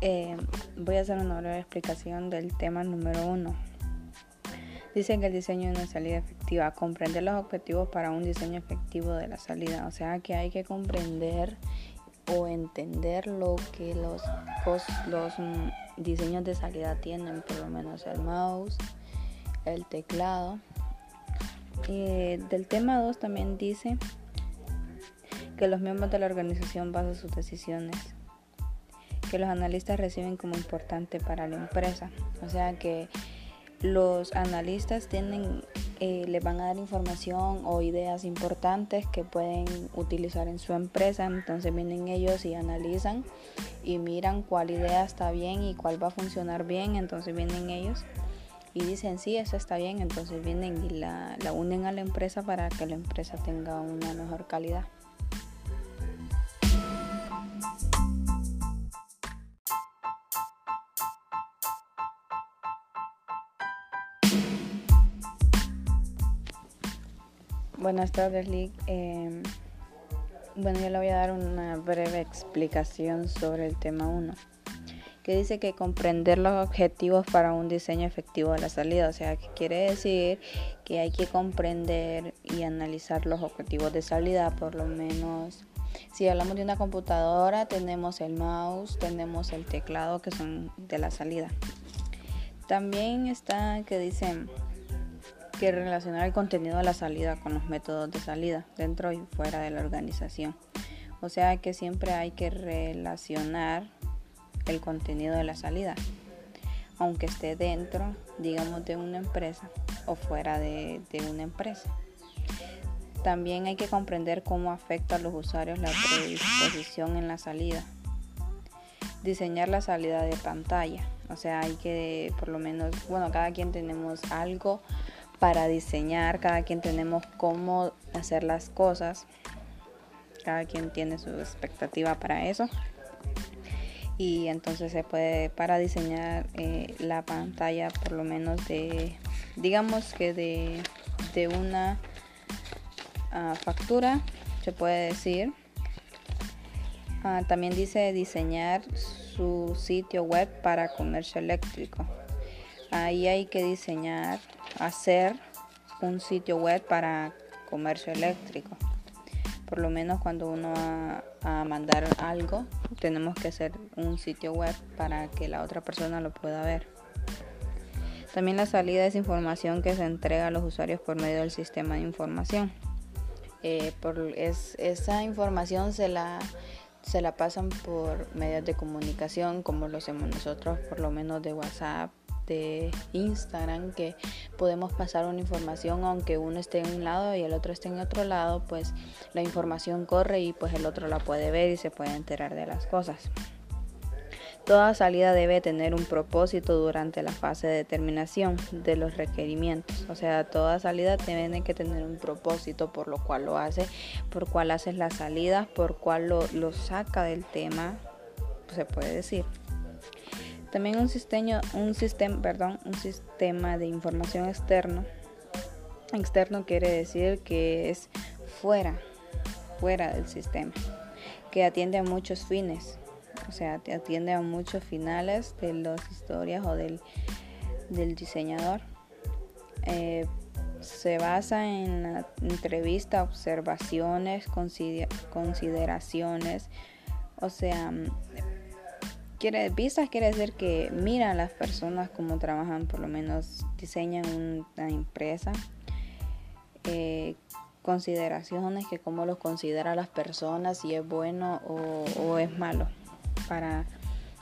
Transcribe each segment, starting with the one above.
Eh, voy a hacer una breve explicación del tema número uno. Dicen que el diseño de una salida efectiva, comprender los objetivos para un diseño efectivo de la salida. O sea que hay que comprender o entender lo que los, los mm, diseños de salida tienen, por lo menos el mouse, el teclado. Y del tema 2 también dice que los miembros de la organización basan sus decisiones que los analistas reciben como importante para la empresa. O sea que los analistas tienen, eh, le van a dar información o ideas importantes que pueden utilizar en su empresa. Entonces vienen ellos y analizan y miran cuál idea está bien y cuál va a funcionar bien. Entonces vienen ellos y dicen, sí, eso está bien. Entonces vienen y la, la unen a la empresa para que la empresa tenga una mejor calidad. Buenas tardes, Lick. Em, bueno, yo le voy a dar una breve explicación sobre el tema 1, que dice que comprender los objetivos para un diseño efectivo de la salida, o sea, que quiere decir que hay que comprender y analizar los objetivos de salida, por lo menos si hablamos de una computadora, tenemos el mouse, tenemos el teclado que son de la salida. También está que dicen que relacionar el contenido de la salida con los métodos de salida dentro y fuera de la organización. O sea que siempre hay que relacionar el contenido de la salida, aunque esté dentro, digamos, de una empresa o fuera de, una empresa. También hay que comprender cómo afecta a los usuarios la predisposición en la salida. Diseñar la salida de pantalla. O sea, hay que, por lo menos, bueno, cada quien tenemos algo para diseñar, cada quien tenemos cómo hacer las cosas, cada quien tiene su expectativa para eso. Y entonces se puede, para diseñar eh, la pantalla, por lo menos de, digamos que de, de una ah, factura, se puede decir. Ah, también dice diseñar su sitio web para comercio eléctrico. Ahí hay que diseñar hacer un sitio web para comercio eléctrico. Por lo menos cuando uno va a mandar algo, tenemos que hacer un sitio web para que la otra persona lo pueda ver. También la salida es información que se entrega a los usuarios por medio del sistema de información. Eh, por, es, esa información se la, se la pasan por medios de comunicación como lo hacemos nosotros, por lo menos de WhatsApp, de Instagram que podemos pasar una información aunque uno esté en un lado y el otro esté en otro lado, pues la información corre y pues el otro la puede ver y se puede enterar de las cosas. Toda salida debe tener un propósito durante la fase de determinación de los requerimientos. O sea, toda salida tiene que tener un propósito por lo cual lo hace, por cuál haces la salida, por cuál lo saca del tema, se puede decir. También un sistema, un sistema, perdón, un sistema de información externo. Externo quiere decir que es fuera, fuera del sistema, que atiende a muchos fines, o sea, atiende a muchos finales de las historias o del, del diseñador. Eh, se basa en la entrevista, observaciones, consideraciones, o sea, quiere, vistas quiere decir que miran las personas como trabajan, por lo menos diseñan una empresa. Eh, consideraciones que cómo los considera las personas, si es bueno o, es malo para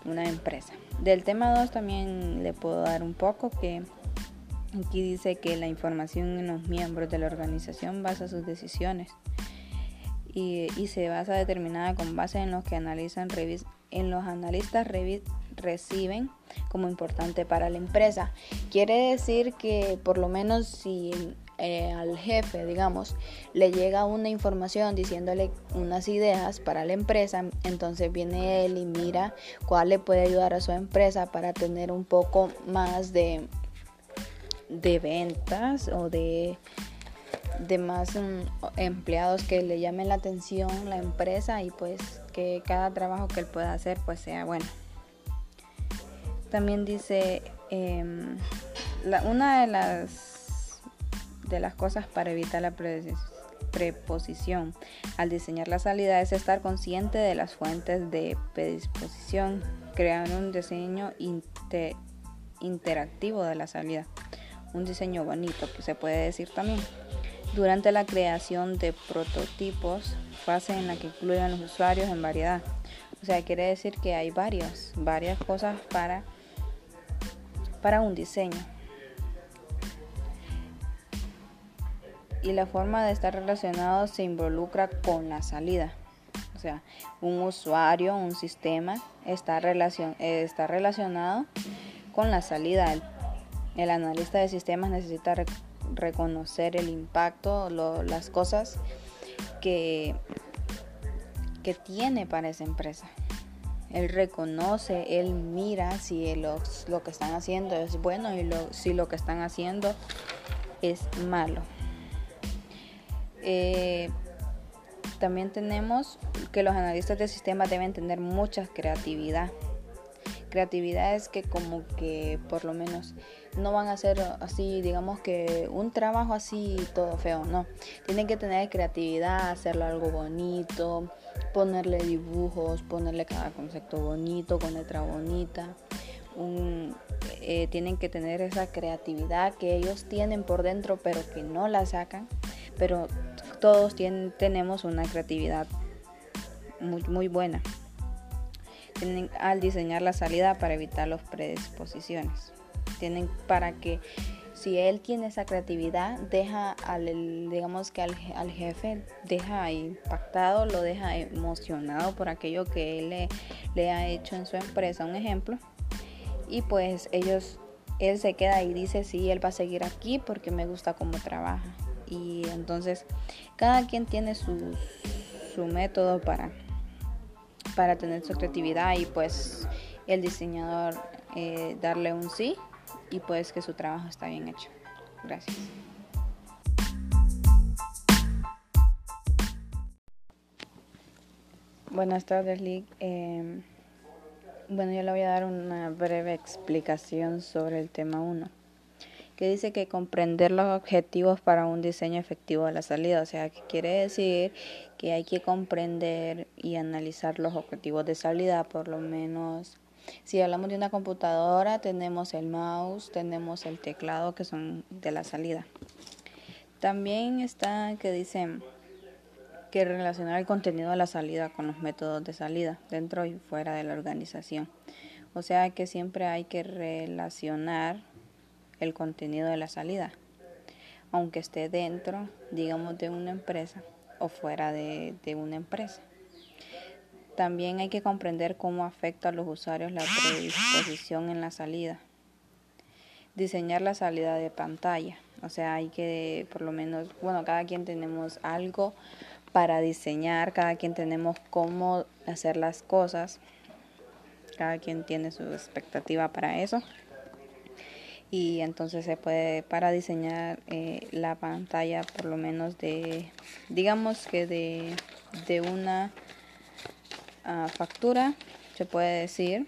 una empresa. Del tema 2 también le puedo dar un poco que aquí dice que la información en los miembros de la organización basa sus decisiones y, y se basa determinada con base en los que analizan, revisan en los analistas reciben como importante para la empresa. Quiere decir que por lo menos si eh, al jefe, digamos, le llega una información diciéndole unas ideas para la empresa, entonces viene él y mira cuál le puede ayudar a su empresa para tener un poco más de, de ventas o de de más mm, empleados que le llamen la atención la empresa y pues que cada trabajo que él pueda hacer pues sea bueno. También dice em, una de las de las cosas para evitar la preposición al diseñar la salida es estar consciente de las fuentes de predisposición, crear un diseño interactivo de la salida, un diseño bonito se puede decir también. Durante la creación de prototipos, en la que incluyen los usuarios en variedad. O sea, quiere decir que hay varias, varias cosas para, para un diseño. Y la forma de estar relacionado se involucra con la salida. O sea, un usuario, un sistema está, relacion, está relacionado con la salida. El, el analista de sistemas necesita reconocer el impacto, las cosas que, tiene para esa empresa. Él reconoce, él mira si lo, lo que están haciendo es bueno y lo, si lo que están haciendo es malo. Eh, también tenemos que los analistas de sistemas deben tener mucha creatividad. Creatividad es que como que por lo menos no van a hacer así, digamos que un trabajo así todo feo, no. Tienen que tener creatividad, hacerlo algo bonito, ponerle dibujos, ponerle cada concepto bonito, con letra bonita. Eh, tienen que tener esa creatividad que ellos tienen por dentro pero que no la sacan. Pero todos tienen, tenemos una creatividad muy, muy buena al diseñar la salida para evitar las predisposiciones tienen para que si él tiene esa creatividad, deja al, digamos que al, al, jefe, deja impactado, lo deja emocionado por aquello que él le, ha hecho en su empresa, un ejemplo. Y pues ellos, él se queda y dice, sí, él va a seguir aquí porque me gusta cómo trabaja. Y entonces cada quien tiene su, su método para, para tener su creatividad y pues el diseñador eh, darle un sí y pues que su trabajo está bien hecho. Gracias. Buenas tardes, Lick. Em, bueno, yo le voy a dar una breve explicación sobre el tema 1, que dice que comprender los objetivos para un diseño efectivo de la salida, o sea, que quiere decir que hay que comprender y analizar los objetivos de salida, por lo menos si hablamos de una computadora, tenemos el mouse, tenemos el teclado que son de la salida. También está que dice que relacionar el contenido de la salida con los métodos de salida dentro y fuera de la organización. O sea que siempre hay que relacionar el contenido de la salida, aunque esté dentro, digamos, de una empresa o fuera de, de una empresa. También hay que comprender cómo afecta a los usuarios la predisposición en la salida. Diseñar la salida de pantalla. O sea, hay que por lo menos, bueno, cada quien tenemos algo para diseñar, cada quien tenemos cómo hacer las cosas. Cada quien tiene su expectativa para eso. Y entonces se puede, para diseñar eh, la pantalla, por lo menos de, digamos que de, de una factura, se puede decir.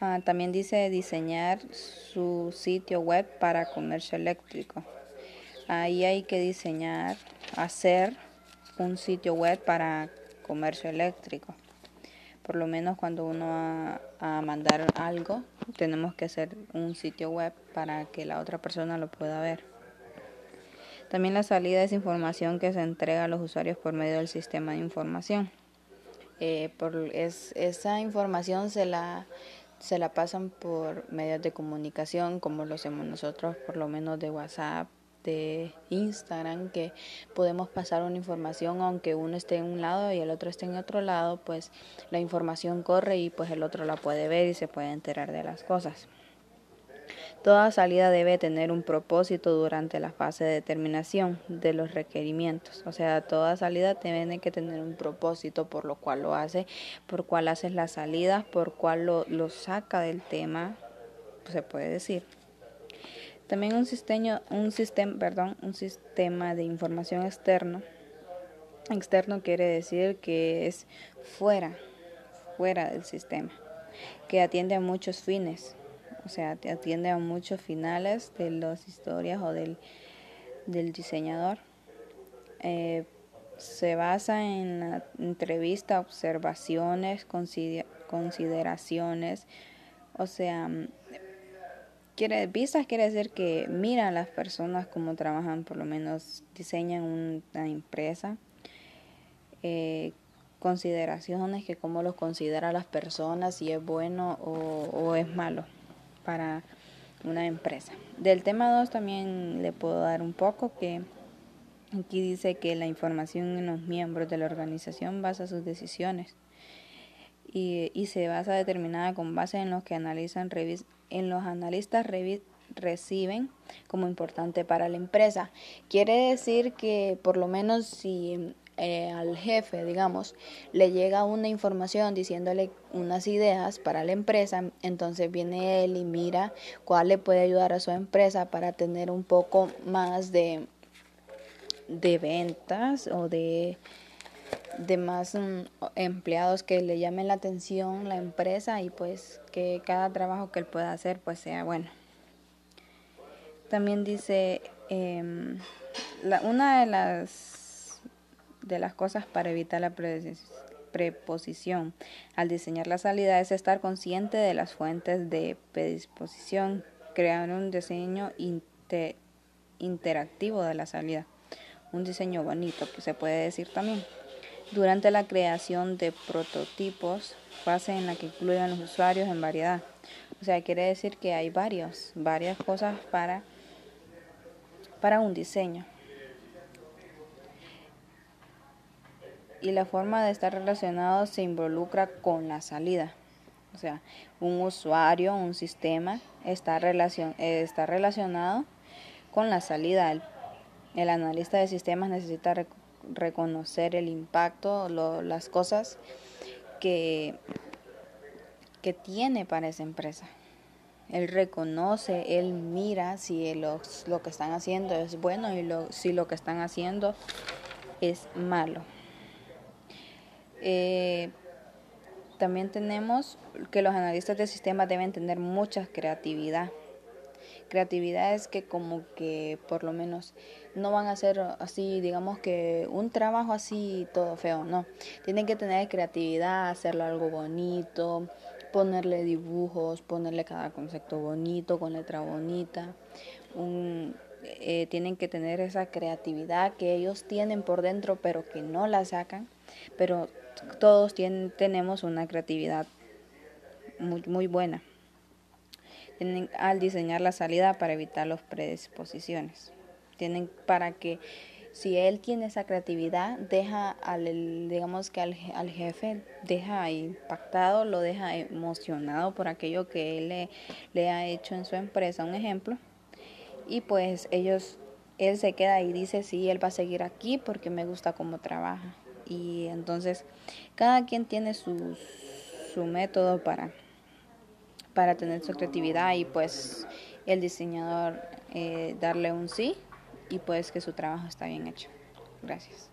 Ah, también dice diseñar su sitio web para comercio eléctrico. Ahí hay que diseñar, hacer un sitio web para comercio eléctrico. Por lo menos cuando uno va a mandar algo, tenemos que hacer un sitio web para que la otra persona lo pueda ver. También la salida es información que se entrega a los usuarios por medio del sistema de información. Eh, por es, esa información se la, se la pasan por medios de comunicación como lo hacemos nosotros, por lo menos de WhatsApp, de Instagram, que podemos pasar una información aunque uno esté en un lado y el otro esté en otro lado, pues la información corre y pues el otro la puede ver y se puede enterar de las cosas. Toda salida debe tener un propósito durante la fase de determinación de los requerimientos. O sea, toda salida tiene que tener un propósito por lo cual lo hace, por cuál haces la salida, por cuál lo, saca del tema, se puede decir. También un sistema, un sistema, perdón, un sistema de información externo Externo quiere decir que es fuera, fuera del sistema, que atiende a muchos fines, o sea, atiende a muchos finales de las historias o del, del diseñador. Eh, se basa en la entrevista, observaciones, consideraciones, o sea, quiere, vistas quiere decir que mira a las personas como trabajan, por lo menos diseñan una empresa, eh, consideraciones que cómo los considera las personas, si es bueno o es malo para una empresa. Del tema 2 también le puedo dar un poco que aquí dice que la información en los miembros de la organización basa sus decisiones y, y se basa determinada con base en los que analizan en los analistas reciben como importante para la empresa. Quiere decir que por lo menos si eh, al jefe, digamos, le llega una información diciéndole unas ideas para la empresa, entonces viene él y mira cuál le puede ayudar a su empresa para tener un poco más de, de ventas o de, de más mm, empleados que le llamen la atención la empresa y pues que cada trabajo que él pueda hacer pues sea bueno. También dice em, la, una de las de las cosas para evitar la preposición. Al diseñar la salida es estar consciente de las fuentes de predisposición, crear un diseño interactivo de la salida. Un diseño bonito, que se puede decir también. Durante la creación de prototipos, fase en la que incluyen los usuarios en variedad. O sea, quiere decir que hay varios, varias cosas para, para un diseño. Y la forma de estar relacionado se involucra con la salida. O sea, un usuario, un sistema está, relacion está relacionado con la salida. El, analista de sistemas necesita reconocer el impacto, las cosas que, que tiene para esa empresa. Él reconoce, él mira si lo que están haciendo es bueno y lo, si lo que están haciendo es malo. Eh, también tenemos que los analistas de sistemas deben tener mucha creatividad. Creatividad es que como que por lo menos no van a hacer así, digamos que un trabajo así todo feo, no. Tienen que tener creatividad, hacerlo algo bonito, ponerle dibujos, ponerle cada concepto bonito, con letra bonita. Eh, tienen que tener esa creatividad que ellos tienen por dentro pero que no la sacan, pero todos tienen, tenemos una creatividad muy, muy buena tienen, al diseñar la salida para evitar las predisposiciones. Tienen para que si él tiene esa creatividad, deja al, digamos que al, al, jefe, deja impactado, lo deja emocionado por aquello que él le, le ha hecho en su empresa, un ejemplo. Y pues ellos, él se queda y dice, sí, él va a seguir aquí porque me gusta cómo trabaja y entonces cada quien tiene su, su método para, para tener su creatividad y pues el diseñador eh, darle un sí y pues que su trabajo está bien hecho. Gracias.